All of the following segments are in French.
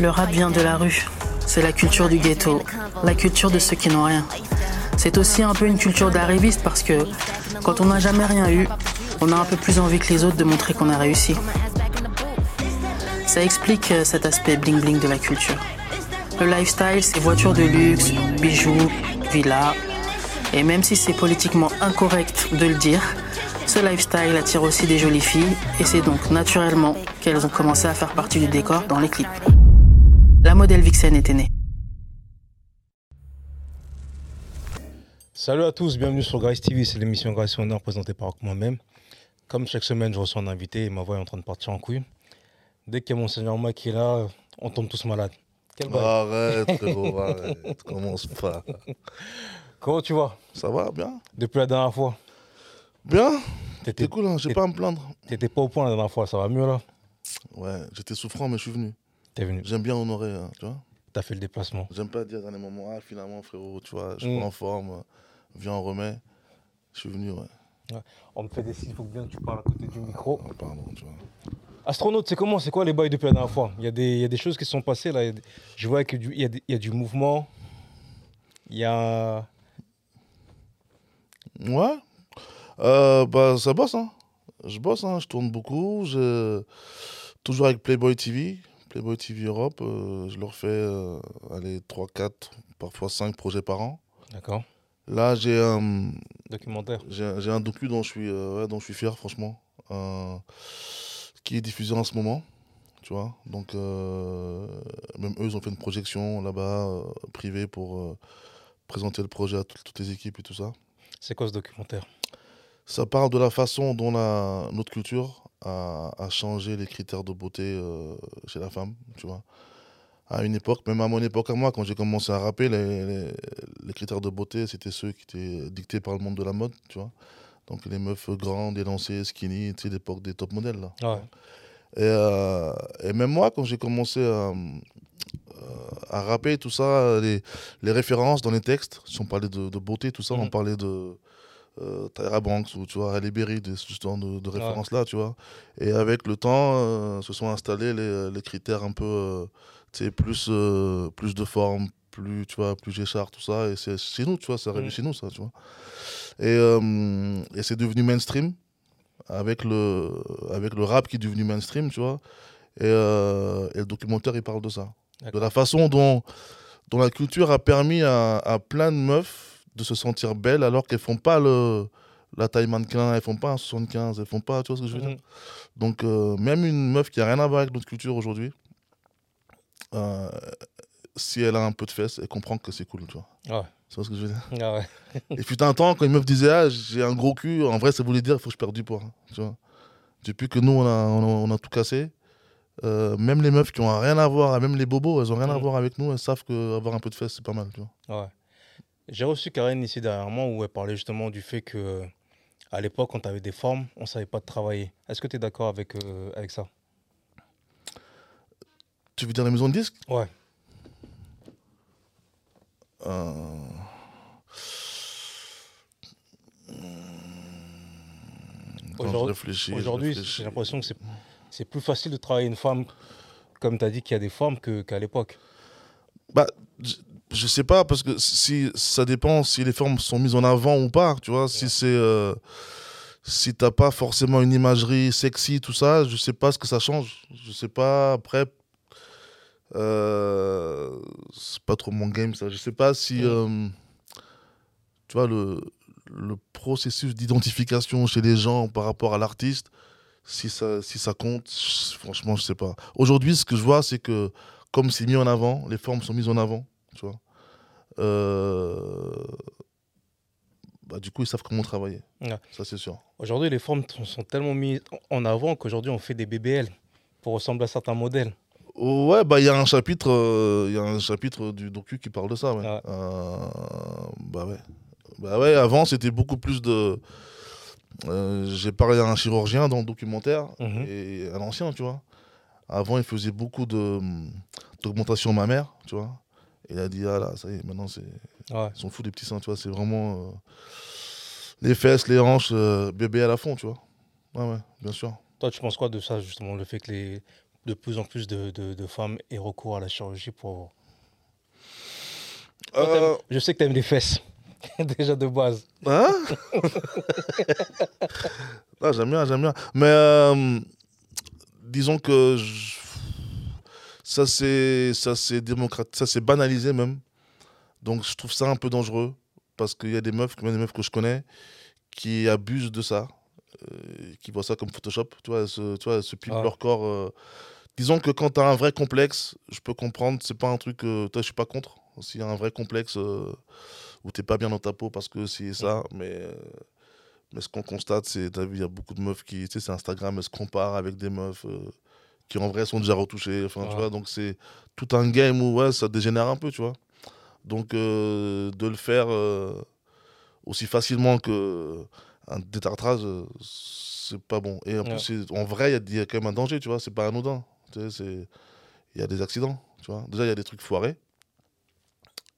Le rap vient de la rue. C'est la culture du ghetto, la culture de ceux qui n'ont rien. C'est aussi un peu une culture d'arriviste parce que quand on n'a jamais rien eu, on a un peu plus envie que les autres de montrer qu'on a réussi. Ça explique euh, cet aspect bling bling de la culture. Le lifestyle, c'est voitures de luxe, bijoux, villas. Et même si c'est politiquement incorrect de le dire, ce lifestyle attire aussi des jolies filles et c'est donc naturellement qu'elles ont commencé à faire partie du décor dans les clips. La modèle Vixen était née. Salut à tous, bienvenue sur Grace TV, c'est l'émission Grace Honneur présentée par moi-même. Comme chaque semaine, je reçois un invité et ma voix est en train de partir en couille. Dès qu'il y a mon seigneur Mike qui est là, on tombe tous malades. Quel. Arrête, frérot, arrête. Commence pas. Comment tu vas? Ça va, bien Depuis la dernière fois? Bien T'étais C'est cool, hein, j'ai pas à me plaindre. t'étais pas au point la dernière fois, ça va mieux là? Ouais, j'étais souffrant, mais je suis venu. T'es venu, J'aime bien honorer, hein, tu vois. t'as fait le déplacement. J'aime pas dire dans les moments, ah, finalement, frérot, tu vois, je Mm. suis pas en forme, euh, viens, on remet. Je suis venu, ouais. On me fait des signes, il faut bien que tu parles à côté du micro. Pardon, tu vois. Astronaute, c'est comment C'est quoi les bails depuis la dernière fois? Il y, a des, y a des choses qui sont passées là. Je vois qu'il y, a des- y a du mouvement. Il y a. Ouais. Euh, bah, ça bosse, hein. Je bosse, hein. Je tourne beaucoup. Je... Toujours avec Playboy TV. Playboy TV Europe. euh, je leur fais, euh, allez, 3, 4, parfois 5 projets par an. D'accord. Là, j'ai un. Documentaire. J'ai un docu dont je suis, euh, ouais, dont je suis fier, franchement, euh, qui est diffusé en ce moment, tu vois. Donc, même eux, ils ont fait une projection là-bas, privée, pour présenter le projet à tout- toutes les équipes et tout ça. C'est quoi ce documentaire? Ça parle de la façon dont la, notre culture a changé les critères de beauté euh, chez la femme, tu vois. À une époque, même à mon époque à moi, quand j'ai commencé à rapper, les, les- les critères de beauté, c'était ceux qui étaient dictés par le monde de la mode, tu vois. Donc les meufs grandes, élancées, skinny, tu sais, l'époque des top modèles, là. Ouais. Et, euh, et même moi, quand j'ai commencé à, euh, à rapper, tout ça, les, les références dans les textes, si on parlait de, de beauté, tout ça, on Mhm. parlait de euh, Tyra Banks ou tu vois, Halle Berry, de ce genre de, de références-là, tu vois. Et avec le temps, euh, se sont installés les, les critères un peu, euh, tu sais, plus, euh, plus de forme, plus, tu vois, plus Géchard, tout ça. Et c'est chez nous, tu vois, ça arrive Mhm. chez nous, ça, tu vois. Et, euh, et c'est devenu mainstream avec le, avec le rap qui est devenu mainstream, tu vois. Et, euh, et le documentaire, il parle de ça. De la façon dont, dont la culture a permis à, à plein de meufs de se sentir belles alors qu'elles font pas le, la taille mannequin, elles font pas un 75, elles font pas, tu vois ce que je veux dire? Mhm. Donc, euh, même une meuf qui a rien à voir avec notre culture aujourd'hui, euh, si elle a un peu de fesses, elle comprend que c'est cool, tu vois? Ouais. Tu vois ce que je veux dire? Ah ouais. et fut un temps, quand une meuf disait Ah, j'ai un gros cul, en vrai, ça voulait dire il faut que je perde du poids. Tu vois? Depuis que nous, on a, on a, on a tout cassé, euh, même les meufs qui ont rien à voir, même les bobos, elles ont rien à Mhm. voir avec nous, elles savent qu'avoir un peu de fesses, c'est pas mal. Tu vois? Ouais. J'ai reçu Karen ici dernièrement où elle parlait justement du fait que à l'époque, quand tu avais des formes, on savait pas travailler. Est-ce que tu es d'accord avec, euh, avec ça? Tu veux dire la maison de disques? Ouais. Euh, Aujourd'hui- j'ai l'impression que c'est, plus facile de travailler une femme, comme tu as dit, qu'il y a des formes qu'à l'époque. Bah, je, sais pas, parce que si ça dépend si les formes sont mises en avant ou pas, tu vois. Si c'est. euh, si t'as pas forcément une imagerie sexy, tout ça, je sais pas ce que ça change. Je sais pas, après. euh, c'est pas trop mon game, ça. Je sais pas si. Euh, tu vois, le, le processus d'identification chez les gens par rapport à l'artiste, si ça, si ça compte, franchement, je sais pas. Aujourd'hui, ce que je vois, c'est que comme c'est mis en avant, les formes sont mises en avant, tu vois. Euh, bah, du coup, ils savent comment travailler. Ouais. Ça, c'est sûr. Aujourd'hui, les formes sont, tellement mises en avant qu'aujourd'hui, on fait des BBL pour ressembler à certains modèles. Ouais, bah il y a un chapitre, euh, il y a un chapitre du docu qui parle de ça. Ouais. Ouais. Euh, bah ouais. Bah ouais. Avant, c'était beaucoup plus de. euh, J'ai parlé à un chirurgien dans le documentaire Mhm. et un ancien, tu vois. Avant, il faisait beaucoup de d'augmentation mammaire, tu vois. Il a dit ah là, ça y est, maintenant c'est Ouais. Ils sont fous des petits seins, tu vois. C'est vraiment euh, les fesses, les hanches, euh, bébé à la fond, tu vois. Ouais, ouais, bien sûr. Toi, tu penses quoi de ça, justement, le fait que les de plus en plus de, de- de femmes aient recours à la chirurgie pour. Euh, Je sais que tu aimes les fesses, déjà de base. Hein? Ah, J'aime bien, j'aime bien. Mais disons que je- ça c'est ça c'est démocrate, ça c'est banalisé même. Donc je trouve ça un peu dangereux parce qu'il y a des meufs, même des meufs que je connais, qui abusent de ça, euh, qui voient ça comme Photoshop. Tu vois, elles se, tu vois, elles se Ah. leur corps. euh. Disons que quand tu as un vrai complexe, je peux comprendre. C'est pas un truc. euh, toi, je suis pas contre. S'il y a un vrai complexe euh, où t'es pas bien dans ta peau parce que c'est ça, mais. mais ce qu'on constate, c'est, t'as vu, il y a beaucoup de meufs qui, tu sais, c'est Instagram, elles se comparent avec des meufs qui en vrai sont déjà retouchées. Enfin, tu vois, donc c'est tout un game où ouais, ça dégénère un peu, tu vois. Donc euh, de le faire euh, aussi facilement que un détartrage, euh, c'est pas bon. Et en Ouais. plus, en vrai, il y a- il y, a quand même un danger, tu vois. C'est pas anodin. Tu sais, il y a des accidents, tu vois. Déjà, il y a des trucs foirés.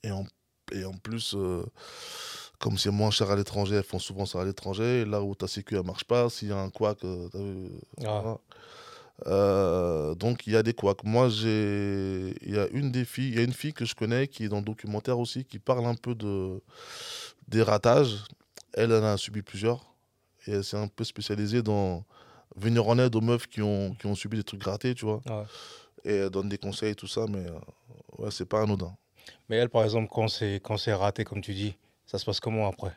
Et en, et en plus, euh, comme c'est moins cher à l'étranger, elles font souvent ça à l'étranger. Là où ta sécu, elle marche pas, s'il y a un couac, t'as vu, Ah. voilà. Euh, donc il y a des couacs. Moi, j'ai, il y a une des filles, il y a une fille que je connais qui est dans le documentaire aussi, qui parle un peu de des ratages. Elle, elle en a subi plusieurs et elle s'est un peu spécialisée dans venir en aide aux meufs qui ont qui ont subi des trucs grattés, tu vois. Ouais. Et elle donne des conseils tout ça, mais euh, ouais, c'est pas anodin. Mais elle, par exemple, quand c'est quand c'est raté, comme tu dis, ça se passe comment après?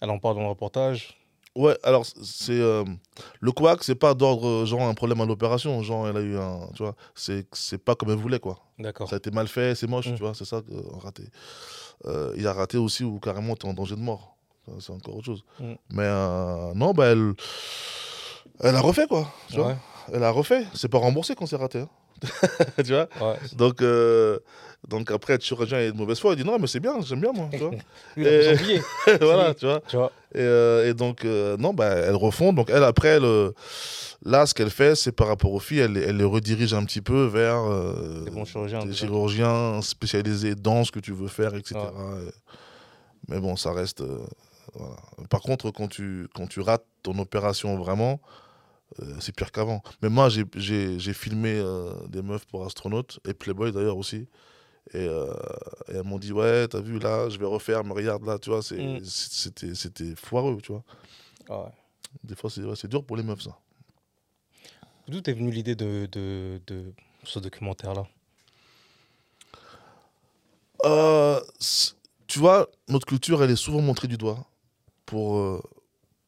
Elle en parle dans le reportage? Ouais, alors c'est euh, le couac, c'est pas d'ordre euh, genre un problème à l'opération, genre elle a eu un, tu vois, c'est c'est pas comme elle voulait quoi. D'accord. Ça a été mal fait, c'est moche, Mm. tu vois, c'est ça, euh, raté. Euh, il a raté aussi où carrément tu es en danger de mort. C'est encore autre chose. Mm. Mais euh, non, bah, elle, elle a refait, quoi. Tu vois Ouais, elle a refait. C'est pas remboursé quand c'est raté. hein. tu vois ouais. donc, euh, donc après, tu reviens et de mauvaise foi, il dit non, mais c'est bien, j'aime bien moi. Tu vois Et- voilà, tu vois. tu vois. Et, euh, et donc, euh, non, bah, elle refond. Donc, elle, après, euh, là, ce qu'elle fait, c'est par rapport aux filles, elle, elle les redirige un petit peu vers Des bons chirurgiens. des chirurgiens spécialisés dans ce que tu veux faire, etc. Ouais. Et- Mais bon, ça reste. voilà. Par contre, quand tu, quand tu rates ton opération vraiment, euh, c'est pire qu'avant. Mais moi, j'ai- filmé euh, des meufs pour astronautes, et Playboy d'ailleurs aussi. Et, euh, et elles m'ont dit Ouais, t'as vu là, je vais refaire, mais regarde là, tu vois, Mm. c'était c'était foireux, tu vois. Ouais. Des fois, c'est ouais, dur pour les meufs, ça. D'où t'es venue l'idée de, de, de ce documentaire-là? Tu vois, notre culture, elle est souvent montrée du doigt pour,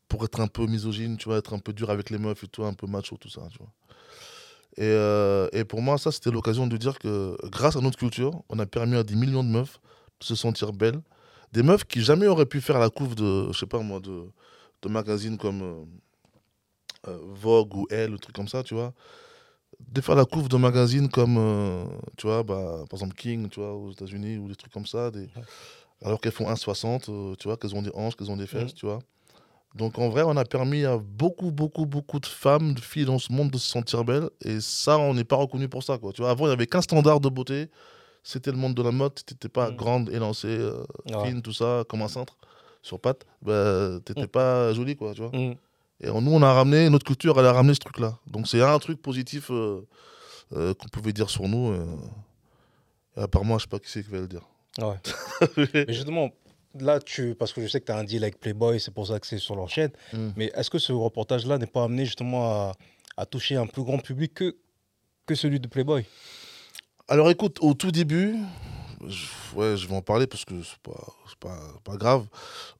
pour être un peu misogyne, tu vois, être un peu dur avec les meufs et tout, un peu macho, tout ça, tu vois. Et, euh, et pour moi, ça, c'était l'occasion de dire que grâce à notre culture, on a permis à des millions de meufs de se sentir belles. Des meufs qui jamais auraient pu faire la couve de, je sais pas moi, de, de magazines comme euh, euh, Vogue ou Elle, ou truc comme ça, tu vois. De faire la couve de magazines comme, euh, tu vois, bah, par exemple King, tu vois, aux États-Unis, ou des trucs comme ça. Des... Alors qu'elles font 1,60, euh, tu vois, qu'elles ont des hanches, qu'elles ont des fesses, Mhm. tu vois. Donc en vrai, on a permis à beaucoup, beaucoup, beaucoup de femmes, de filles dans ce monde de se sentir belles. Et ça, on n'est pas reconnu pour ça, quoi. Tu vois, avant, il n'y avait qu'un standard de beauté. C'était le monde de la mode. Tu n'étais pas Mhm. grande, élancée, euh, Ouais. fine, tout ça, comme un cintre, sur pattes. Bah, tu n'étais Mhm. pas jolie, quoi, tu vois. Mm. Et nous, on a ramené, notre culture, elle a ramené ce truc-là. Donc c'est un truc positif euh, euh, qu'on pouvait dire sur nous. Et à part moi, je sais pas qui c'est qui va le dire. Ouais. Mais justement, là, tu, parce que je sais que tu as un deal avec Playboy, c'est pour ça que c'est sur leur chaîne. Mm. Mais est-ce que ce reportage-là n'est pas amené justement à, à toucher un plus grand public que, que celui de Playboy? Alors écoute, au tout début, je, ouais, je vais en parler parce que c'est pas, c'est pas, pas grave.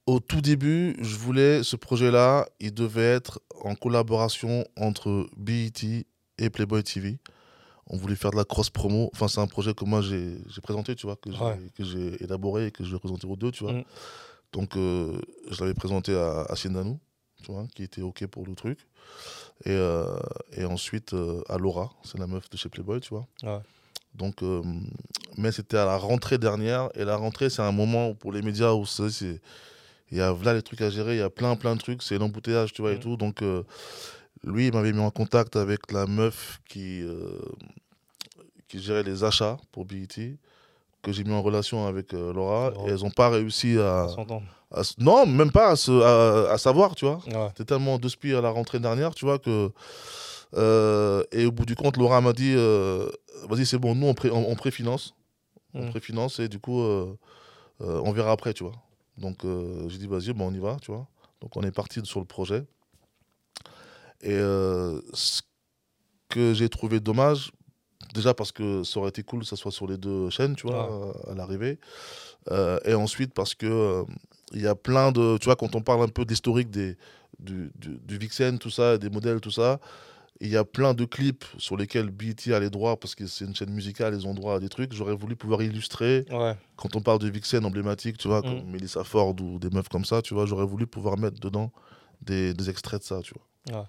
Au tout début, je voulais ce projet-là, il devait être en collaboration entre BET et Playboy TV. On voulait faire de la cross promo. Enfin, c'est un projet que moi j'ai présenté, tu vois, que j'ai Ouais. élaboré et que je vais présenter aux deux, tu vois. Mm. Donc, euh, je l'avais présenté à, à Siendanou, tu vois, qui était OK pour le truc. Et, euh, et ensuite euh, à Laura, c'est la meuf de chez Playboy, tu vois. Ouais. Donc, mais c'était à la rentrée dernière. Et la rentrée, c'est un moment où, pour les médias où c'est, il y a là les trucs à gérer, il y a plein plein de trucs, c'est l'embouteillage, tu vois, et Mhm. tout. Donc, euh, lui, il m'avait mis en contact avec la meuf qui, euh, qui gérait les achats pour BET, que j'ai mis en relation avec euh, Laura. Laura. Et elles n'ont pas réussi à, À s'entendre. à s- Non, même pas à, se- à- à savoir, tu vois. Ouais. C'était tellement de spi à la rentrée dernière, tu vois, que Euh, et au bout du compte, Laura m'a dit Vas-y, c'est bon, nous, on, pré- on- on préfinance. On Mm. préfinance et du coup, on verra après, tu vois. Donc, j'ai dit Vas-y, bon, on y va, tu vois. Donc, on est parti sur le projet. Et euh, ce que j'ai trouvé dommage, déjà parce que ça aurait été cool que ça soit sur les deux chaînes, tu vois, à l'arrivée. Euh, et ensuite parce que euh, il y a plein de. Tu vois, quand on parle un peu d'historique des, du, du, du Vixen, tout ça, des modèles, tout ça, il y a plein de clips sur lesquels BET a les droits parce que c'est une chaîne musicale, ils ont droit à des trucs. J'aurais voulu pouvoir illustrer Ouais. quand on parle de Vixen emblématique, tu vois, comme Mm. Melissa Ford ou des meufs comme ça, tu vois, j'aurais voulu pouvoir mettre dedans des, des extraits de ça, tu vois. Ouais.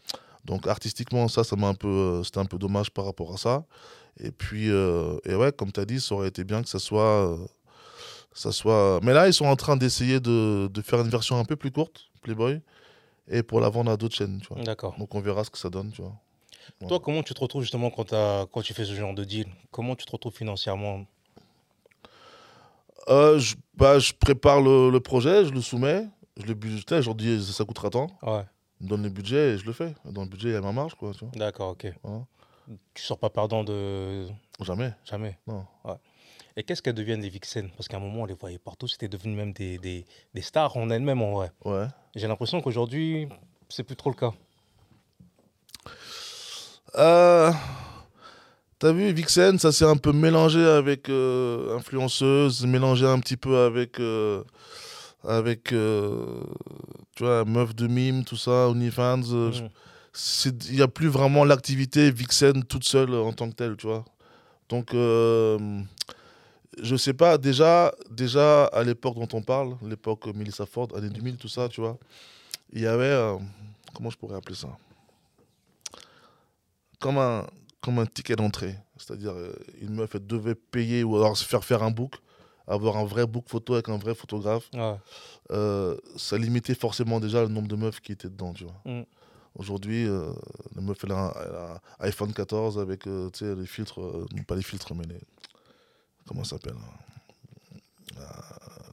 Donc artistiquement, ça, ça m'a un peu, euh, c'était un peu dommage par rapport à ça. Et puis, euh, et ouais, comme tu as dit, ça aurait été bien que ça soit, euh, ça soit. Mais là, ils sont en train d'essayer de, de faire une version un peu plus courte, Playboy, et pour la vendre à d'autres chaînes, tu vois. D'accord. Donc on verra ce que ça donne, tu vois. Toi, comment tu te retrouves justement quand, tu fais ce genre de deal? Comment tu te retrouves financièrement? Euh, je, bah, je prépare le, le projet, je le soumets, je le budgète, je leur dis ça coûtera tant. Ouais, me donnent le budget et je le fais. Dans le budget, il y a ma marge, quoi. D'accord, ok. Voilà. Tu sors pas perdant de. Jamais. Jamais. Non. Et qu'est-ce qu'elles deviennent les Vixen? Parce qu'à un moment, on les voyait partout, c'était devenu même des, des, des stars en elles-mêmes, en vrai. Ouais. J'ai l'impression qu'aujourd'hui, c'est plus trop le cas. Euh, T'as vu, Vixen, ça s'est un peu mélangé avec euh, influenceuse, mélangé un petit peu avec, euh, avec euh, tu vois, meuf de mime, tout ça, OnlyFans. euh, c'est- Il n'y a plus vraiment l'activité Vixen toute seule en tant que telle, tu vois. Donc, euh, je sais pas, déjà, déjà à l'époque dont on parle, l'époque Melissa Ford, années 2000, tout ça, tu vois, il y avait, comment je pourrais appeler ça? Comme un, comme un ticket d'entrée. C'est-à-dire, euh, une meuf, elle devait payer ou alors se faire faire un book, avoir un vrai book photo avec un vrai photographe. Ouais. Euh, ça limitait forcément déjà le nombre de meufs qui étaient dedans, tu vois. Mm. Aujourd'hui, euh, la meuf, elle a elle a iPhone 14 avec, euh, les filtres, euh, non pas les filtres, mais les... Comment ça s'appelle hein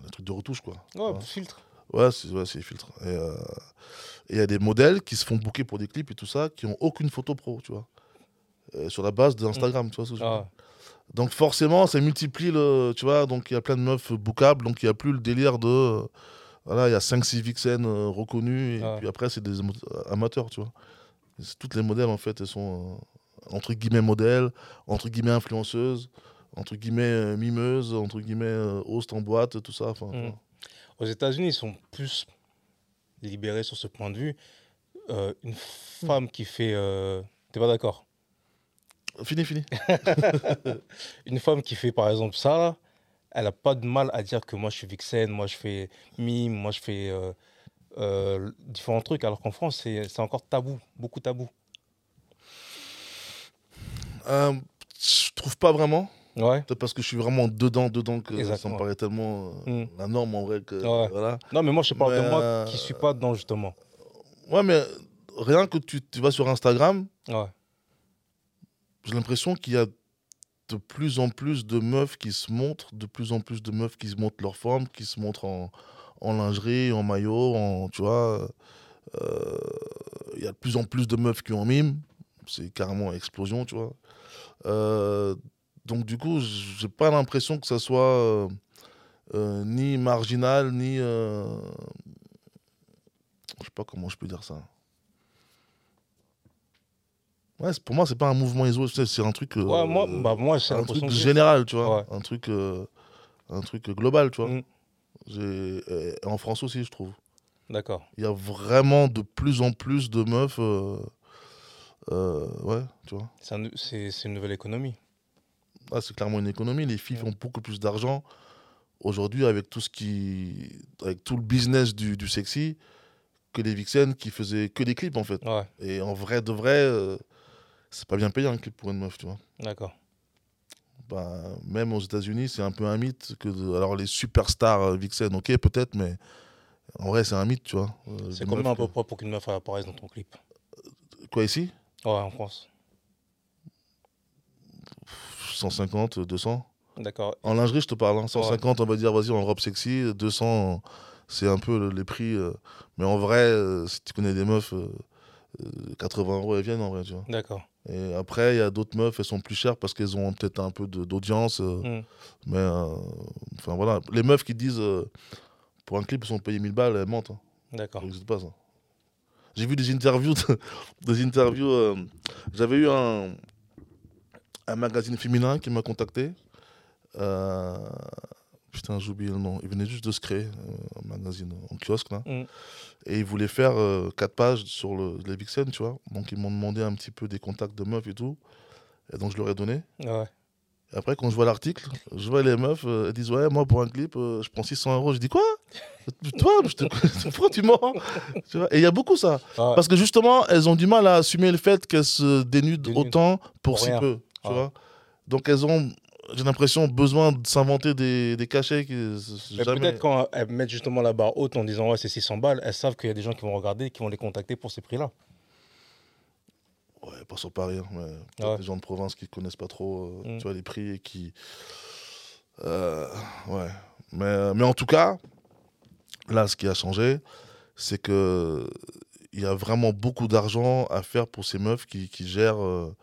Les trucs de retouche, quoi. Ouais, Ouais. filtre. Ouais, c'est ouais, les filtres. Et euh, et il y a des modèles qui se font booker pour des clips et tout ça, qui ont aucune photo pro, tu vois. Sur la base d'Instagram, tu vois ce que je veux Ah, dire Donc forcément, ça multiplie le. Tu vois, donc il y a plein de meufs bookables, donc il n'y a plus le délire de. euh, voilà, il y a 5-6 vixen euh, reconnus, et Ouais. puis après, c'est des amo- amateurs, tu vois. C'est- Toutes les modèles, en fait, elles sont euh, entre guillemets modèles, entre guillemets influenceuses, entre guillemets euh, mimeuses, entre guillemets euh, host en boîte, tout ça. enfin, Mm. Aux États-Unis, ils sont plus libérés sur ce point de vue. Euh, une femme qui fait. euh, T'es pas d'accord? Fini, fini. Une femme qui fait par exemple ça, elle n'a pas de mal à dire que moi je suis vixen, moi je fais mime, moi je fais euh, euh, différents trucs, alors qu'en France c'est encore tabou, beaucoup tabou. Euh, je trouve pas vraiment. Ouais. Peut-être parce que je suis vraiment dedans, dedans que ça me paraît tellement euh, Mm. la norme en vrai que Ouais. voilà. Non, mais moi je parle Mais, de moi qui suis pas dedans justement. Ouais, mais rien que tu, tu vas sur Instagram, Ouais. J'ai l'impression qu'il y a de plus en plus de meufs qui se montrent, de plus en plus de meufs qui se montrent leur forme, qui se montrent en, en lingerie, en maillot, en tu vois. euh, Il y a de plus en plus de meufs qui ont mime, c'est carrément explosion, tu vois. Euh, donc du coup, j'ai pas l'impression que ça soit euh, ni marginal, ni... je sais pas comment je peux dire ça. Ouais, pour moi, c'est pas un mouvement isolé, c'est un truc... euh, Ouais, moi, bah, moi j'ai un truc général, tu vois. Ouais. Un truc... un truc global, tu vois. Mm. Et en France aussi, je trouve. D'accord. Il y a vraiment de plus en plus de meufs... euh, euh, ouais, tu vois. C'est un- C'est c'est une nouvelle économie. Ah, c'est clairement une économie. Les filles Ouais. font beaucoup plus d'argent aujourd'hui avec tout ce qui, avec tout le business du, du sexy que les vixen qui faisaient que des clips en fait. Ouais, Et en vrai de vrai, euh, c'est pas bien payé un clip pour une meuf, tu vois. d'accord. Bah, même aux États-Unis, c'est un peu un mythe que de- alors les superstars euh, vixen, ok peut-être, mais en vrai c'est un mythe, tu vois. Euh, C'est combien à peu près pour qu'une meuf apparaisse dans ton clip Quoi ici? Ouais, en France. 150, 200. D'accord. En lingerie, je te parle. hein. 150, on va dire, vas-y, en robe sexy. 200, c'est un peu le- les prix. euh. Mais en vrai, euh, si tu connais des meufs, euh, euh, 80 euros, elles viennent en vrai, tu vois. D'accord. Et après, il y a d'autres meufs, elles sont plus chères parce qu'elles ont peut-être un peu d'audience. euh, Mm. mais, euh, enfin voilà. Les meufs qui disent euh, pour un clip, ils sont payés 1000 balles, elles mentent. hein. D'accord. Ça n'existe pas ça. J'ai vu des interviews, de- des interviews. J'avais eu un, un magazine féminin qui m'a contacté. Putain, j'ai oublié le nom. Il venait juste de se créer, euh, un magazine en kiosque là. Mm. Et ils voulaient faire euh, quatre pages sur le, les Vixen, tu vois. Donc ils m'ont demandé un petit peu des contacts de meufs et tout. Et donc je leur ai donné. Ouais. Et après, quand je vois l'article, je vois les meufs, euh, elles disent Ouais, moi pour un clip, je prends 600 euros. Je dis Quoi? Toi, je te... pourquoi tu mens Tu vois? Et il y a beaucoup ça. Ouais. Parce que justement, elles ont du mal à assumer le fait qu'elles se dénudent Dénudent. autant pour, Pour si peu. Tu Ouais. vois? Donc elles ont, j'ai l'impression, besoin de s'inventer des, des cachets jamais. peut-être quand elles mettent justement la barre haute en disant ouais c'est 600 balles, elles savent qu'il y a des gens qui vont regarder qui vont les contacter pour ces prix-là. Ouais, pas sur Paris, hein, mais Ouais. des gens de province qui connaissent pas trop euh, Mm. tu vois, les prix et qui. Euh, ouais. Mais, euh, mais en tout cas, là, ce qui a changé, c'est que il y a vraiment beaucoup d'argent à faire pour ces meufs qui, qui gèrent, euh,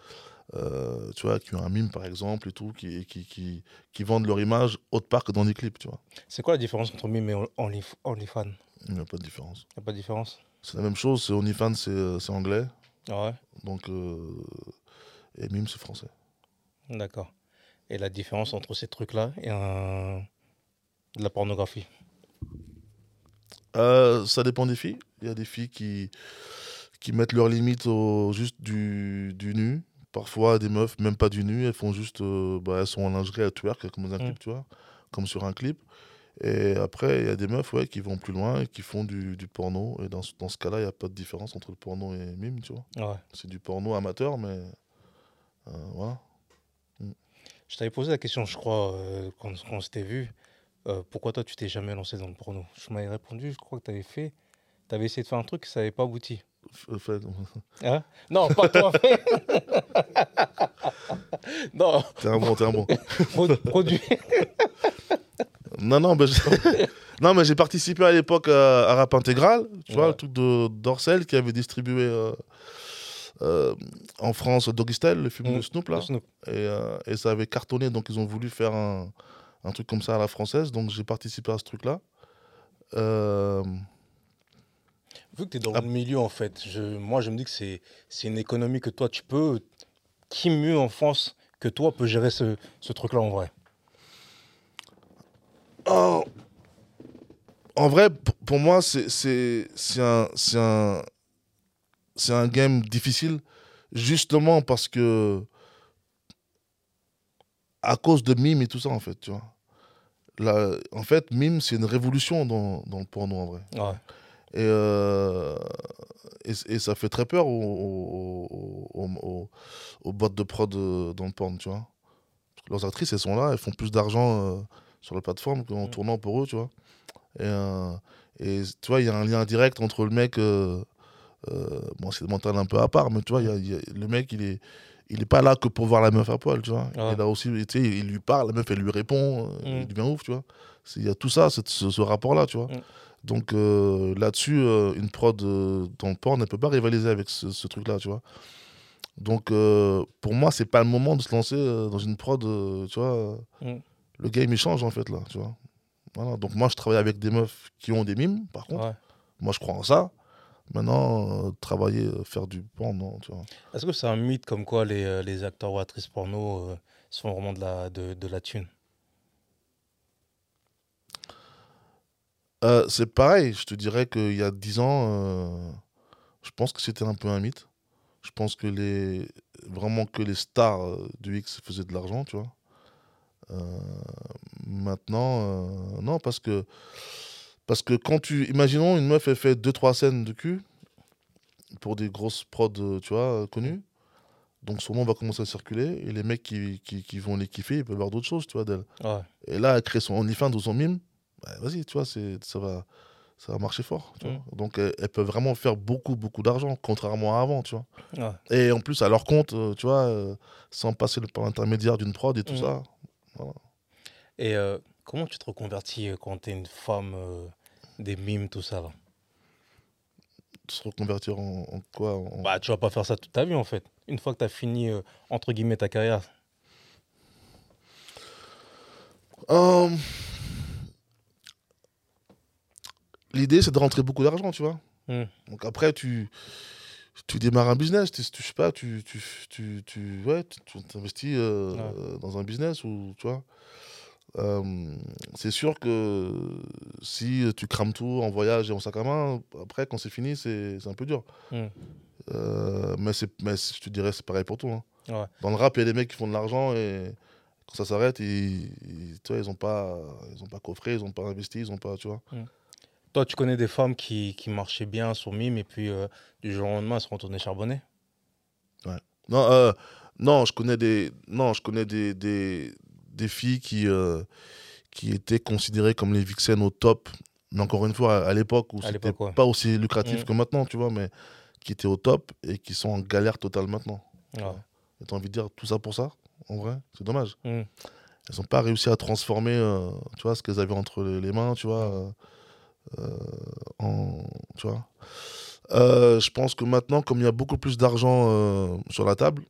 euh, tu vois, qui ont un mime par exemple et tout, qui, qui, qui, qui vendent leur image autre part que dans des clips, tu vois. C'est quoi la différence entre Mime et Only- OnlyFans? Il Il n'y a pas de différence. n'y a pas de différence? C'est la même chose, c'est OnlyFans, c'est euh, c'est anglais, Ah Ouais, donc. euh, et mime, c'est français. d'accord. Et la différence entre ces trucs-là et de la pornographie? Ça dépend des filles. Il y a des filles qui, qui mettent leurs limites au juste du, du nu. Parfois, des meufs, même pas du nu, elles font juste. euh, bah, elles sont en lingerie, elles twerk, comme dans un Mm. clip, tu vois. Comme sur un clip. Et après, il y a des meufs ouais, qui vont plus loin et qui font du, du porno. Et dans, ce- dans ce cas-là, il n'y a pas de différence entre le porno et mime, tu vois. Ouais. C'est du porno amateur, mais. euh, voilà. Je t'avais posé la question, je crois, euh, quand, quand on s'était vu, euh, pourquoi toi tu t'es jamais lancé dans le porno? Je m'avais répondu, je crois que tu avais fait, tu avais essayé de faire un truc, ça n'avait pas abouti. Hein? Non, pas toi. non, T'es un bon, t'es un bon. pro- produit. Non, non, mais j'ai- non, mais j'ai participé à l'époque à, Rap Intégral, tu vois, le truc de d'Orcel qui avait distribué euh, euh, en France Doggy Style, le film Mm. de Snoop, là. Le Snoop. Et, euh, et ça avait cartonné, donc ils ont voulu faire un, un truc comme ça à la française, donc j'ai participé à ce truc-là. Euh, Vu que tu es dans Ah. le milieu, en fait, je, moi je me dis que c'est c'est une économie que toi tu peux. Qui mieux en France que toi peut gérer ce, ce truc-là en vrai? En, en vrai, pour moi, c'est c'est- c'est un, c'est un, c'est un game difficile, justement parce que. À cause de Mime et tout ça, en fait, tu vois. Là, en fait, Mime, c'est une révolution dans, dans le porno, en vrai. Ouais. Et, euh, et, et ça fait très peur aux, aux, aux- aux- aux boîtes de prod euh, dans le porn, tu vois. Parce que leurs actrices, elles sont là, elles font plus d'argent euh, sur la plateforme qu'en Mm. tournant pour eux, tu vois. Et, euh, et tu vois, il y a un lien direct entre le mec. bon, c'est mental un peu à part, mais tu vois, il y a- il y a- le mec, il est. Il est pas là que pour voir la meuf à poil, tu vois. Ouais. Il a aussi, tu sais, il lui parle, la meuf, elle lui répond, euh, Mm. il devient ouf, tu vois. Il y a tout ça, ce rapport-là, tu vois. Mm. Donc euh, là-dessus, euh, une prod euh, dans le porn ne peut pas rivaliser avec ce, ce truc-là, tu vois. Donc pour moi, c'est pas le moment de se lancer dans une prod, tu vois. Mm. Le game, il change en fait, là, tu vois. Voilà. Donc moi, je travaille avec des meufs qui ont des mimes, par contre. ouais. Moi, je crois en ça. Maintenant, euh, travailler, euh, faire du porn, non, tu vois. Est-ce que c'est un mythe comme quoi les, les acteurs ou actrices porno euh, se font vraiment de la, de, de la thune? Euh, c'est pareil, je te dirais qu'il y a 10 ans, euh, je pense que c'était un peu un mythe. Je pense que les vraiment que les stars euh, du X faisaient de l'argent, tu vois. Euh, maintenant, non, parce que parce que quand tu imaginons une meuf elle fait deux trois scènes de cul pour des grosses prods, tu vois, connues. Donc son nom va commencer à circuler et les mecs qui, qui, qui vont les kiffer, ils peuvent voir d'autres choses, tu vois, d'elle. Ouais. Et là, elle crée son OnlyFans ou son mime, bah, vas-y, tu vois, ça, va, ça va marcher fort. tu Mm. vois. Donc, elle, elle peut vraiment faire beaucoup, beaucoup d'argent, contrairement à avant, tu vois. Ouais. Et en plus, à leur compte, euh, tu vois, euh, sans passer le- par l'intermédiaire d'une prod et tout Mm. ça. Et euh, comment tu te reconvertis quand tu es une femme, euh, des mimes, tout ça là? Se reconvertir en, en quoi en- Bah, tu vas pas faire ça toute ta vie, en fait. Une fois que tu as fini, euh, entre guillemets, ta carrière. Euh, L'idée, c'est de rentrer beaucoup d'argent, tu vois. Hmm. Donc après, tu, tu démarres un business, tu, tu- je sais pas, tu, tu, tu, tu, ouais, t'investis euh, Ouais. dans un business ou tu vois. Euh, c'est sûr que si tu crames tout en voyage et en sac à main, après, quand c'est fini, c'est un peu dur. Hmm. Euh, mais, c'est- mais c'est- je te dirais, c'est pareil pour tout. hein. Ouais. Dans le rap, il y a des mecs qui font de l'argent et quand ça s'arrête, ils, ils, ils ont pas, ils ont pas coffré, ils ont pas investi, ils ont pas, tu vois. Toi, tu connais des femmes qui, qui marchaient bien sur Mime et puis euh, du jour au lendemain, elles sont retournées charbonner Non, euh, non, je connais des, non, je connais des, des, des filles qui, euh, qui étaient considérées comme les vixens au top. Mais encore une fois, à, à l'époque où c'était ouais. pas aussi lucratif Mhm. que maintenant, tu vois, mais qui étaient au top et qui sont en galère totale maintenant. Ouais. Et t'as envie de dire tout ça pour ça, en vrai, c'est dommage. Hmm. Elles n'ont pas réussi à transformer, tu vois, ce qu'elles avaient entre les, mains, tu vois, en, tu vois. Euh, je pense que maintenant, comme il y a beaucoup plus d'argent euh, sur la table,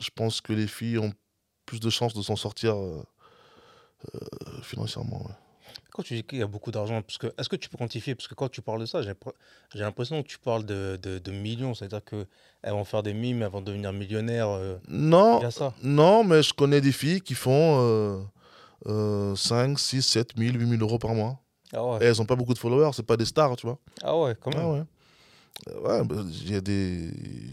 je pense que les filles ont plus de chances de s'en sortir euh, euh, financièrement. ouais. Quand tu dis qu'il y a beaucoup d'argent, parce que est-ce que tu peux quantifier? Parce que quand tu parles de ça, j'ai l'imp- j'ai l'impression que tu parles de, de, de millions. C'est-à-dire qu'elles vont faire des mimes, elles vont devenir millionnaires. euh, Non, ça. non, mais je connais des filles qui font euh, euh, 5, 6, 7 000, 8 000 euros par mois. Ah Et ouais, elles n'ont pas beaucoup de followers, c'est pas des stars, tu vois. ah ouais quand même. Ah ouais. Euh, Ouais, bah, des...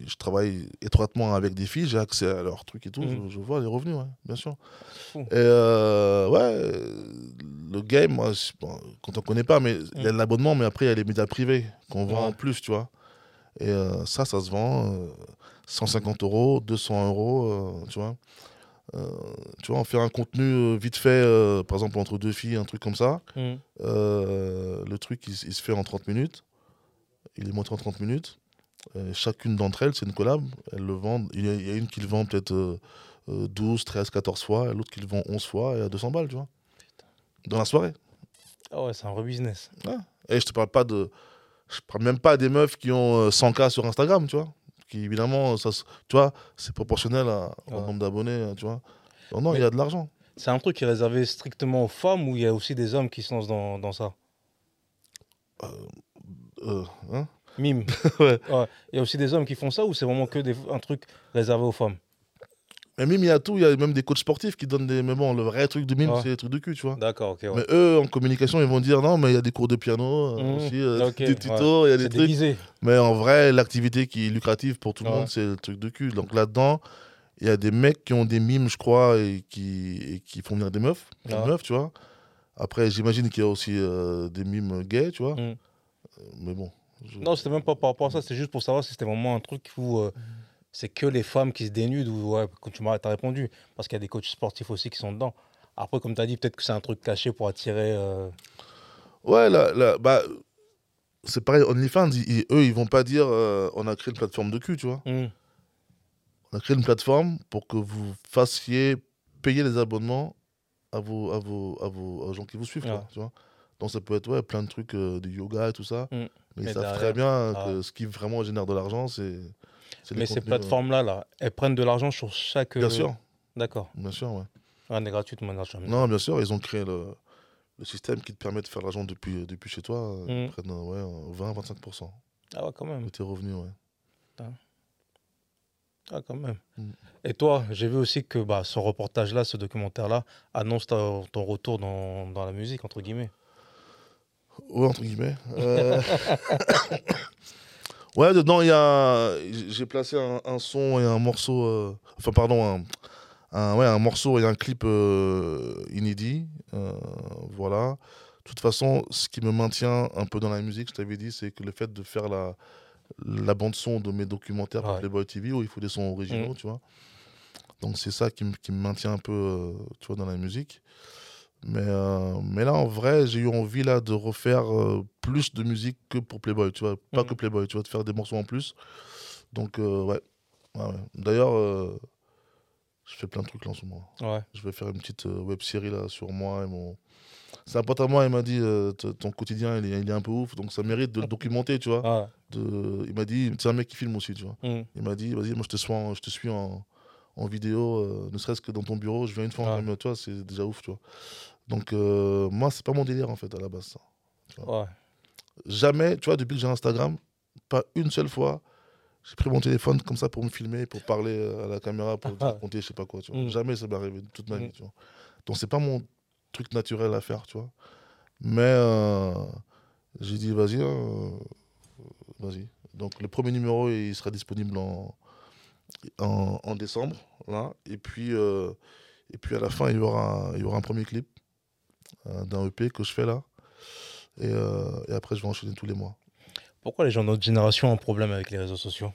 je travaille étroitement avec des filles, j'ai accès à leurs trucs et tout, Mhm. je, je vois les revenus, ouais, bien sûr. Fou. Et euh, ouais, euh, le game, moi, bon, quand on connaît pas, mais il y a l'abonnement, mais après il y a les médias privés qu'on vend Ouais. en plus, tu vois. Et euh, ça, ça se vend euh, 150 euros, 200 euros, euh, tu vois. Euh, tu vois, on fait un contenu euh, vite fait, euh, par exemple entre deux filles, un truc comme ça. Euh, le truc, il, il se fait en 30 minutes. Il est monté en 30 minutes. Euh, chacune d'entre elles, c'est une collab. Elles le vendent. Il y, y a une qui le vend peut-être euh, euh, 12, 13, 14 fois, et l'autre qui le vend 11 fois et à 200 balles, tu vois. Dans la soirée. Ah ouais, c'est un vrai business. Et je te parle pas de. Je parle même pas des meufs qui ont euh, 100K sur Instagram, tu vois. Qui, évidemment, ça, tu vois, c'est proportionnel à- au nombre d'abonnés, hein, tu vois. Non, non, il y a de l'argent. C'est un truc qui est réservé strictement aux femmes ou il y a aussi des hommes qui se lancent dans, dans ça? Euh, hein? Mime. Ouais. Il y a aussi des hommes qui font ça ou c'est vraiment que des, un truc réservé aux femmes? Mais mime, il y a tout. Il y a même des coachs sportifs qui donnent des. Mais bon, le vrai truc de mime, Ouais. c'est les trucs de cul, tu vois. D'accord, ok. Ouais. Mais eux, en communication, ils vont dire non, mais il y a des cours de piano euh, Mhm. aussi, euh, des tutos, il y a des trucs. déguisé. Mais en vrai, l'activité qui est lucrative pour tout le monde, c'est le truc de cul. Donc là-dedans, il y a des mecs qui ont des mimes, je crois, et qui, et qui font venir des meufs, des Ouais. meufs, tu vois. Après, j'imagine qu'il y a aussi euh, des mimes gays, tu vois. Euh, Mais bon. je- Non, c'était même pas par rapport à ça, c'était juste pour savoir si c'était vraiment un truc où euh, c'est que les femmes qui se dénudent ou ouais, tu m'as as répondu. Parce qu'il y a des coachs sportifs aussi qui sont dedans. Après, comme tu as dit, peut-être que c'est un truc caché pour attirer. euh, Ouais, là, là, bah, c'est pareil, OnlyFans, ils- ils- eux, ils vont pas dire euh, on a créé une plateforme de cul, tu vois. hmm, On a créé une plateforme pour que vous fassiez payer les abonnements à vos, à vos, à vos aux gens qui vous suivent. quoi, tu vois Donc ça peut être ouais, plein de trucs euh, de yoga et tout ça. Mm. Mais Mais ils savent très bien ah. que ce qui vraiment génère de l'argent, c'est. Mais ces euh, plateformes-là, là, elles prennent de l'argent sur chaque. Bien euh, sûr, D'accord. bien sûr, ouais. Rien n'est gratuit, de manière jamais. Non, bien sûr, ils ont créé le, le système qui te permet de faire l'argent depuis, depuis chez toi. euh, Ils Mm. prennent euh, ouais, 20-25% Ah ouais, quand même. de tes revenus, ouais. Ah, quand même. Mm. Et toi, j'ai vu aussi que bah, ce reportage-là, ce documentaire-là, annonce ta- ton retour dans, dans la musique, entre guillemets. Ouais, entre guillemets. Euh, ouais, dedans, il y a. J'ai placé un, un son et un morceau. euh, Enfin, pardon, un, un- ouais, un morceau et un clip euh, inédit. euh, voilà. De toute façon, ce qui me maintient un peu dans la musique, je t'avais dit, c'est que le fait de faire la, la bande-son de mes documentaires pour Ouais. Playboy TV, où il faut des sons originaux, Mm. tu vois. Donc, c'est ça qui, me- qui me maintient un peu, tu vois, dans la musique. Mais, euh, mais là, en vrai, j'ai eu envie là, de refaire euh, plus de musique que pour Playboy, tu vois. Pas Mhm. que Playboy, tu vois, de faire des morceaux en plus. Donc, euh, ouais. Ouais, ouais. D'ailleurs, Je fais plein de trucs là en ce moment. Ouais. Je vais faire une petite web série là sur moi et mon. C'est un pote à moi, il m'a dit ton quotidien il est, il est un peu ouf, donc ça mérite de le documenter, tu vois. Ah. De... Il m'a dit, c'est un mec qui filme aussi, tu vois. Mm. Il m'a dit, vas-y, moi je te je te suis en, en vidéo, euh, ne serait-ce que dans ton bureau, je viens une fois, Ouais. même, toi, c'est déjà ouf, tu vois. Donc euh, moi, c'est pas mon délire en fait à la base. Ça. Ouais. Jamais, tu vois, depuis que j'ai Instagram, pas une seule fois, j'ai pris mon téléphone comme ça pour me filmer, pour parler euh, à la caméra, pour te raconter, je sais pas quoi, tu vois. Mm. Jamais ça m'est arrivé toute ma Mm. vie, tu vois. Donc c'est pas mon truc naturel à faire, tu vois. Mais euh, j'ai dit, vas-y, hein, vas-y. Donc le premier numéro, il sera disponible en, en, en décembre, là. Et puis, euh, et puis à la fin, il y aura, il y aura un premier clip euh, d'un EP que je fais là. Et, euh, et après, je vais enchaîner tous les mois. Pourquoi les gens de notre génération ont un problème avec les réseaux sociaux?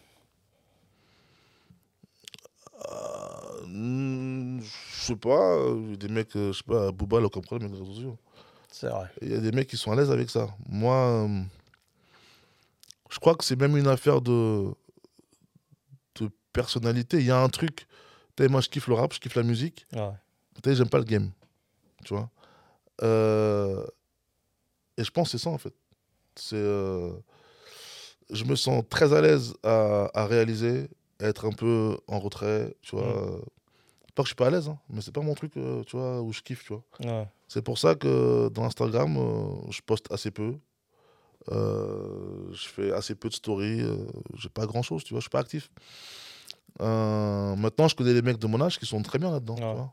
Je sais pas, des mecs, je sais pas, Booba, aucun problème avec les réseaux sociaux. C'est vrai. Il y a des mecs qui sont à l'aise avec ça. Moi, je crois que c'est même une affaire de personnalité. Il y a un truc, moi je kiffe le rap, je kiffe la musique, Ouais. j'aime pas le game. Tu vois? Euh, Et je pense que c'est ça en fait. C'est. euh, Je me sens très à l'aise à, à réaliser, à être un peu en retrait, tu vois? Mm. Pas que je suis pas à l'aise, hein, mais c'est pas mon truc, euh, tu vois, où je kiffe, tu vois? Ouais. C'est pour ça que dans Instagram, je poste assez peu. Je fais assez peu de stories. j'ai pas grand chose, tu vois, je suis pas actif. Euh, maintenant, je connais les mecs de mon âge qui sont très bien là-dedans. Ouais. vois.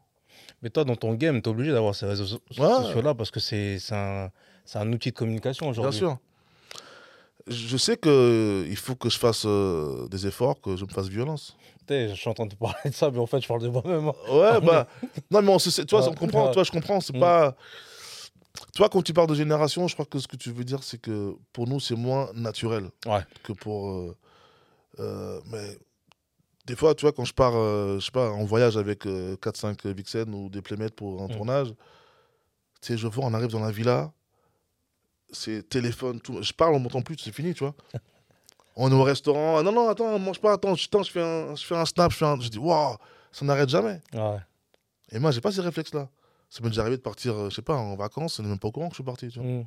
Mais toi, dans ton game, t'es obligé d'avoir ces réseaux so- Ouais. sociaux-là parce que c'est un, un outil de communication Bien aujourd'hui. sûr. Je sais qu'il faut que je fasse euh, des efforts, que je me fasse violence. Je suis en train de te parler de ça, mais en fait, je parle de moi-même. hein. Ouais, bah. non, mais on se tu vois, Ouais. on comprend, toi, je comprends. C'est Mm. pas. Tu vois, quand tu parles de génération, je crois que ce que tu veux dire, c'est que pour nous, c'est moins naturel Ouais. que pour. euh, euh, mais des fois, tu vois, quand je pars, euh, je sais pas, en voyage avec 4-5 Vixen ou des playmates pour un Mm. tournage, tu sais, je vois, on arrive dans la villa, c'est téléphone, tout. Je parle, on m'entend plus, c'est fini, tu vois. On est au restaurant, ah, non, non, attends, mange pas, attends, je, je, fais, un, je fais un snap, je, fais un... je dis, waouh, ça n'arrête jamais. Ouais. Et moi, j'ai pas ces réflexes-là. Ça m'est déjà arrivé de partir, euh, je sais pas, en vacances, on n'est même pas au courant que je suis parti. Tu vois. Mm.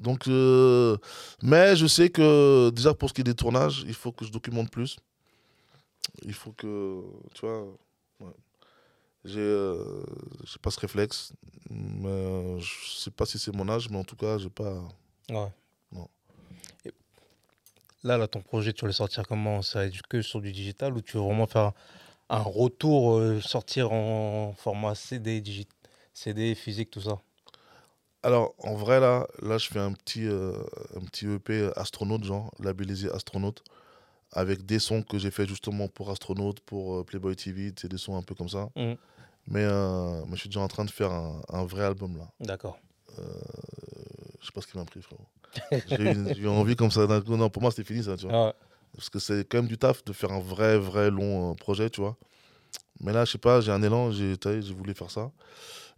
Donc, euh, mais je sais que déjà pour ce qui est des tournages, il faut que je documente plus. Il faut que, tu vois, ouais. j'ai euh, j'ai pas ce réflexe. Mais euh, je sais pas si c'est mon âge, mais en tout cas, j'ai pas. Ouais. Non. Et Là, là, ton projet, tu vas le sortir comment? Ça va être que sur du digital ou tu veux vraiment faire un retour, euh, sortir en format CD, digi- CD, physique, tout ça? Alors, en vrai, là, là je fais un petit, un petit EP astronaute, genre, labellisé astronaute, avec des sons que j'ai fait justement pour Astronaute, pour euh, Playboy TV, c'est des sons un peu comme ça. Mhm. Mais, euh, mais je suis déjà en train de faire un, un vrai album, là. D'accord. Je sais pas ce qui m'a pris, frérot. J'ai eu, envie comme ça d'un coup. Non, pour moi, c'était fini, ça, tu vois. Ah ouais. Parce que c'est quand même du taf de faire un vrai, vrai long euh, projet, tu vois. Mais là, je sais pas, j'ai un élan, j'ai voulu faire ça.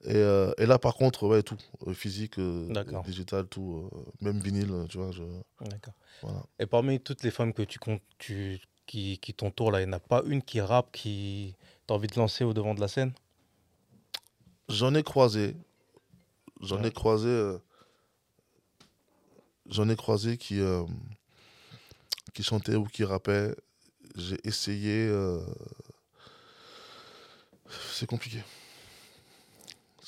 Et, euh, et là, par contre, ouais, tout. euh, physique, euh, digital, tout. euh, même vinyle, tu vois. Je... D'accord. Voilà. Et parmi toutes les femmes que tu comptes, tu, qui, qui t'entourent là, il n'y en a pas une qui rappe, qui t'as envie de lancer au devant de la scène? J'en ai croisé. J'en Ouais. ai croisé. J'en ai croisé qui, qui chantaient ou qui rappaient. J'ai essayé. C'est compliqué.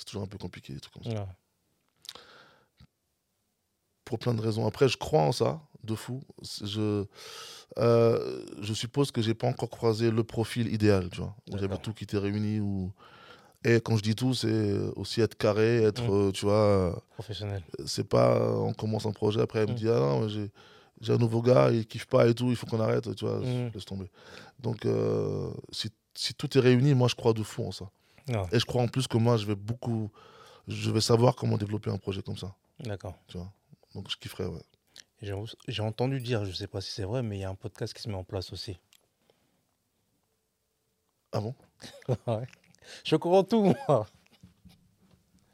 Toujours un peu compliqué, des trucs comme ça. Ouais. Pour plein de raisons. Après, je crois en ça, de fou. Je, euh, je suppose que j'ai pas encore croisé le profil idéal, tu vois. Où j'avais tout qui était réuni. Où... Et quand je dis tout, c'est aussi être carré, être, Mm. euh, tu vois. Professionnel. c'est pas euh, on commence un projet après elle me Mm. dit ah non j'ai j'ai un nouveau gars il kiffe pas et tout il faut qu'on arrête tu vois Mm. laisse tomber donc euh, si, si tout est réuni moi je crois de fou en ça Et je crois en plus que moi je vais beaucoup je vais savoir comment développer un projet comme ça D'accord. tu vois donc je kifferais ouais J'ai entendu dire, je sais pas si c'est vrai, mais il y a un podcast qui se met en place aussi. ah bon? Ouais. Je de tout, moi.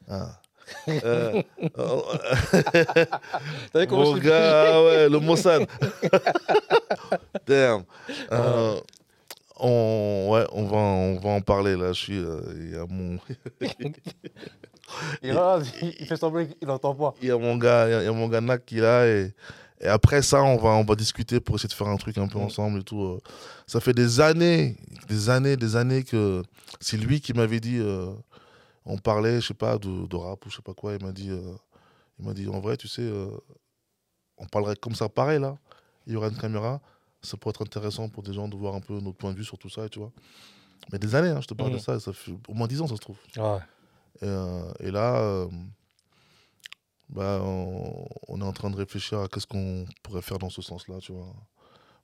ah. Euh, euh, mon gars ah ouais le Mossad damn Euh, On, ouais, on va, on va en parler là. Je suis, euh, il y a mon, là, il, il fait semblant qu'il n'entend pas. il y a mon gars, il y a- il y a mon gars Nak qui est là et, et après ça, on va, on va discuter pour essayer de faire un truc un peu Mm. ensemble et tout. euh. Ça fait des années, des années, des années que c'est lui qui m'avait dit. euh, on parlait, je sais pas, de, de rap ou je sais pas quoi. Il m'a dit, euh, il m'a dit, en vrai, tu sais, euh, on parlerait comme ça, pareil là. Il y aura une caméra. Ça pourrait être intéressant pour des gens de voir un peu notre point de vue sur tout ça, tu vois. Mais des années, hein, je te parle Mm. de ça. Ça fait au moins 10 ans, ça se trouve. Ouais. Et, euh, et là, euh, bah, on, on est en train de réfléchir à qu'est-ce qu'on pourrait faire dans ce sens-là, tu vois.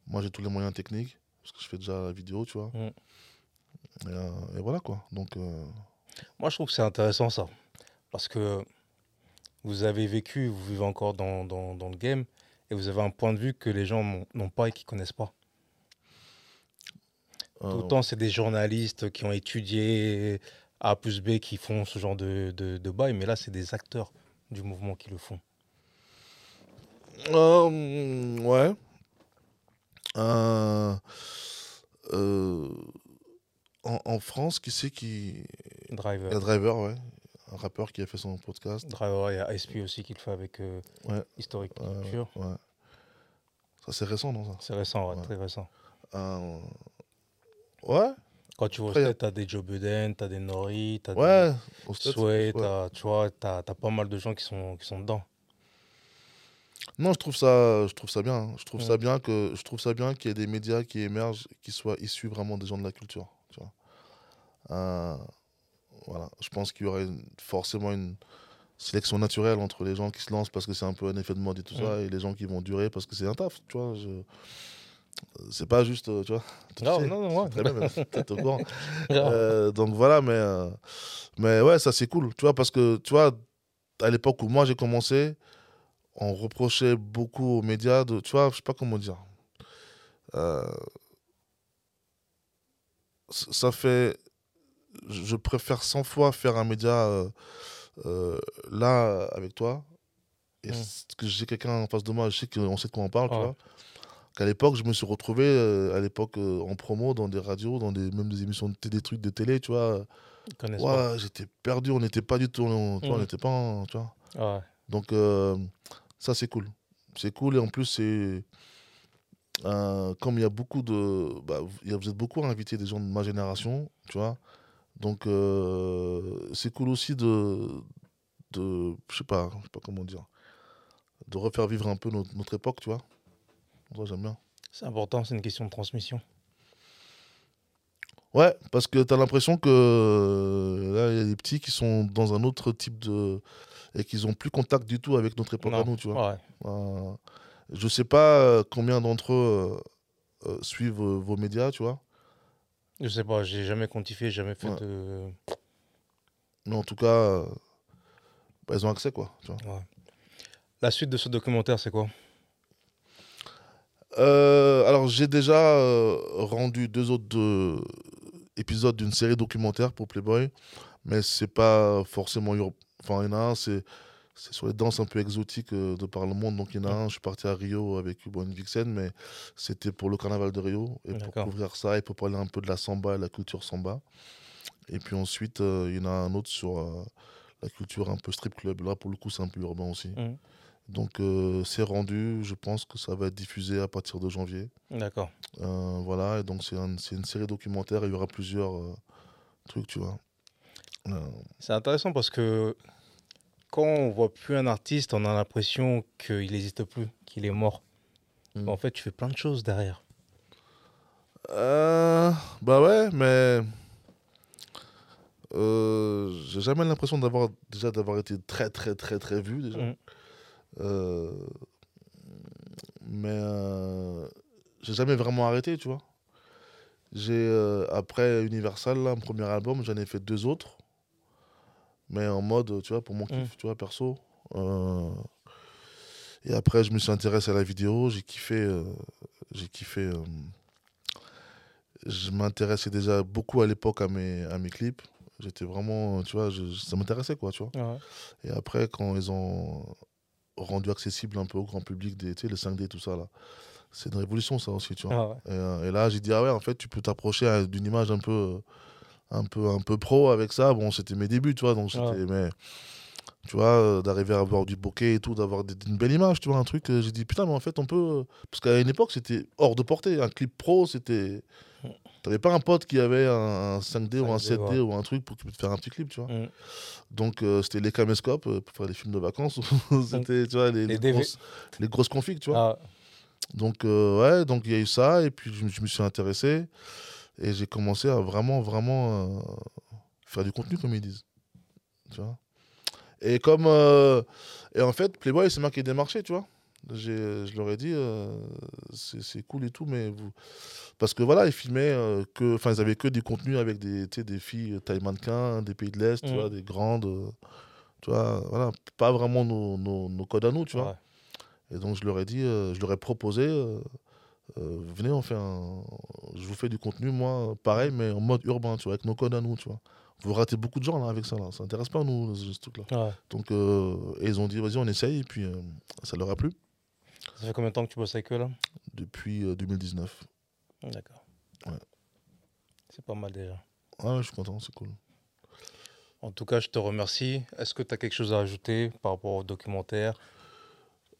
Moi, j'ai tous les moyens techniques, parce que je fais déjà la vidéo, tu vois. Mm. Et, euh, et voilà, quoi. Donc, Moi, je trouve que c'est intéressant ça. Parce que vous avez vécu, vous vivez encore dans, dans, dans le game, et vous avez un point de vue que les gens n'ont- pas et qui connaissent pas. euh, Autant c'est des journalistes qui ont étudié A plus B qui font ce genre de, de, de bail, mais là, c'est des acteurs du mouvement qui le font. euh, ouais. Euh, euh, en, en France, qui c'est qui... Driver. Driver, ouais. Un rappeur qui a fait son podcast. Il y a SP aussi qui le fait avec euh, Ouais. Historic Culture. ouais. Ça, c'est récent, non, ça? C'est récent, très récent. Euh, Ouais, Quand tu vois tu as des Joe Budden, tu as des Nori, tu as ouais. des Sway, t'as- tu vois, tu as, pas mal de gens qui sont, qui sont dedans. Non, je trouve ça, je trouve ça bien. hein. Je trouve ça bien que, je trouve ça bien qu'il y ait des médias qui émergent, qui soient issus vraiment des gens de la culture. Tu vois. Euh, voilà. Je pense qu'il y aurait forcément une sélection naturelle entre les gens qui se lancent parce que c'est un peu un effet de mode et tout ça, Ouais. et les gens qui vont durer parce que c'est un taf. Tu vois. Je... C'est pas juste, euh, tu vois. tu Non, sais. non, non, ouais. Très bien, t'es au courant. Euh, donc voilà, mais, euh, mais ouais, ça c'est cool, tu vois, parce que tu vois, à l'époque où moi j'ai commencé, on reprochait beaucoup aux médias de, tu vois, je sais pas comment dire. Euh, ça fait, je préfère 100 fois faire un média euh, euh, là avec toi, et Mm. c- que j'ai quelqu'un en face de moi, je sais qu'on sait de quoi on parle, tu Ouais. vois. Qu'à l'époque, je me suis retrouvé euh, à l'époque en promo dans des radios, dans des même des émissions de des trucs de télé, tu vois. Ouais, j'étais perdu, on n'était pas du tout, on, n'était pas, en- tu vois. Ouais. Donc ça c'est cool, c'est cool et en plus c'est euh, comme il y a beaucoup de, bah, vous êtes beaucoup à inviter des gens de ma génération, tu vois. Donc euh, c'est cool aussi de, de, je sais pas, je sais pas comment dire, de refaire vivre un peu notre, notre époque, tu vois. Ça j'aime bien. C'est important, c'est une question de transmission. Ouais, parce que tu as l'impression que là, il y a des petits qui sont dans un autre type de. et qu'ils n'ont plus contact du tout avec notre époque à nous, tu vois. Ouais. Euh, je sais pas euh, combien d'entre eux euh, suivent vos médias, tu vois. Je sais pas, j'ai jamais quantifié, jamais fait Ouais. de. Mais en tout cas, euh, bah, ils ont accès, quoi. Tu vois. La suite de ce documentaire, c'est quoi? Euh, alors, j'ai déjà euh, rendu deux autres de- épisodes d'une série documentaire pour Playboy, mais c'est pas forcément. Enfin, il y en a un, c'est c'est sur les danses un peu exotiques euh, de par le monde. Donc, il y en a un, je suis parti à Rio avec Bon Vixen, mais c'était pour le carnaval de Rio et pour couvrir ça et pour parler un peu de la samba et la culture samba. Et puis ensuite, euh, il y en a un autre sur euh, la culture un peu strip club. Là, pour le coup, c'est un peu urbain aussi. Mhm. Donc, euh, c'est rendu. Je pense que ça va être diffusé à partir de janvier. D'accord. Voilà, et donc c'est un- une série documentaire, il y aura plusieurs trucs, tu vois. C'est intéressant parce que quand on voit plus un artiste, on a l'impression qu'il n'existe plus, qu'il est mort. Mm. Mais en fait, tu fais plein de choses derrière. euh, bah ouais, mais euh, j'ai jamais l'impression d'avoir déjà d'avoir été très très très très vu déjà. Mm. Euh, mais j'ai jamais vraiment arrêté, tu vois. J'ai après Universal, là, mon premier album, j'en ai fait deux autres, mais en mode, tu vois, pour mon kiff, Mm. tu vois, perso. Euh, et après, je me suis intéressé à la vidéo, j'ai kiffé, euh, j'ai kiffé. euh, je m'intéressais déjà beaucoup à l'époque à mes, à mes clips. J'étais vraiment, tu vois, je- ça m'intéressait quoi, tu vois. Et après, quand ils ont rendu accessible un peu au grand public des, tu sais, le 5D, tout ça, là, c'est une révolution, ça aussi, tu vois. Ah ouais. Et, euh, et là, j'ai dit, ah ouais, en fait, tu peux t'approcher d'une image un peu, euh, un, peu, un peu pro avec ça. Bon, c'était mes débuts, tu vois. Donc, c'était, Ouais. mais, tu vois, euh, d'arriver à avoir du bokeh et tout, d'avoir une belle image, tu vois, un truc. euh, j'ai dit, putain, mais en fait, on peut. euh, Parce qu'à une époque, c'était hors de portée. Un clip pro, c'était. T'avais pas un pote qui avait un, un 5D ou un 5D, 7D ou un truc pour que tu puisses faire un petit clip, tu vois. Mm. Donc, euh, c'était les caméscopes pour faire les films de vacances. c'était, tu vois, les, Les les DV. grosses, les grosses configs, tu vois. Ah, Donc, euh, ouais, donc il y a eu ça, et puis je me suis intéressé, et j'ai commencé à vraiment, vraiment euh, faire du contenu, comme ils disent. Tu vois? Et comme. euh, et en fait, Playboy, c'est moi qui ai démarché, tu vois. Je leur ai dit, euh, c'est cool et tout, mais vous. Parce que voilà, ils filmaient que. Enfin, ils avaient que des contenus avec des, filles taille mannequin, des pays de l'Est, tu Mhm. vois, des grandes. tu vois, voilà, pas vraiment nos, nos, nos codes à nous, tu vois. ouais. Et donc je leur ai dit, je leur ai proposé, euh, venez, on fait un, je vous fais du contenu, moi, pareil, mais en mode urbain, tu vois, avec nos codes à nous, tu vois. Vous ratez beaucoup de gens là avec ça, là. Ça intéresse pas nous, ce, truc-là. Ouais. Donc euh, et ils ont dit, vas-y, on essaye, et puis euh, ça leur a plu Ça fait combien de temps que tu bosses avec eux là? Depuis euh, 2019. D'accord. Ouais. C'est pas mal déjà. Ah, ouais, je suis content, c'est cool. En tout cas, je te remercie. Est-ce que tu as quelque chose à ajouter par rapport au documentaire?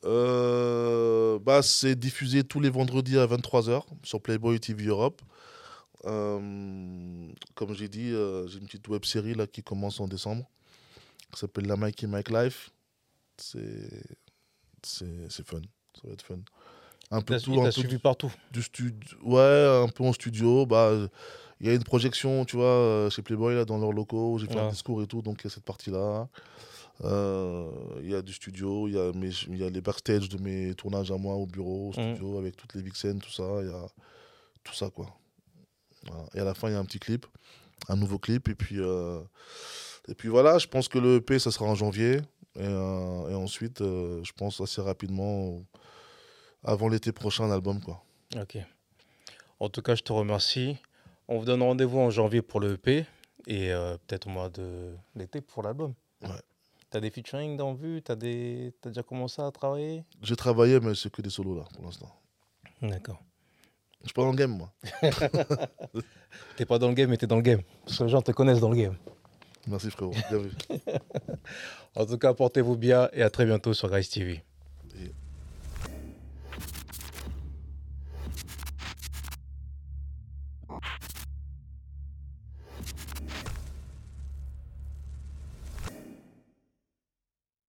Euh, bah, c'est diffusé tous les vendredis à 23h sur Playboy TV Europe. Euh, comme j'ai dit, euh, j'ai une petite web série là qui commence en décembre. qui s'appelle La Mikey Mike Life. C'est fun. Ça va être fun. Un peu tout, un peu suivi du, partout. du studio. Ouais, un peu en studio. Bah, il y a une projection, tu vois, chez Playboy là dans leurs locaux. J'ai fait un Ouais. discours et tout, donc il y a cette partie-là. Euh, Il y a du studio, il y y a les backstage de mes tournages à moi au bureau, au Mhm. studio, avec toutes les vixens, tout ça. Il y a tout ça, quoi. Voilà. Et à la fin, il y a un petit clip, un nouveau clip. Et puis, euh, et puis voilà, je pense que le EP, ça sera en janvier. Et, euh, et ensuite, je pense assez rapidement, avant l'été prochain, l'album, quoi. Ok. En tout cas, je te remercie. On vous donne rendez-vous en janvier pour le EP et peut-être au mois de l'été pour l'album. Ouais. T'as des featuring dans vue T'as des... T'as déjà commencé à travailler? J'ai travaillé, mais c'est que des solos, là, pour l'instant. D'accord. Je suis pas dans le game, moi. T'es pas dans le game, mais t'es dans le game. Parce que les gens te connaissent dans le game. Merci, frérot. Bien vu. En tout cas, portez-vous bien et à très bientôt sur Guys TV.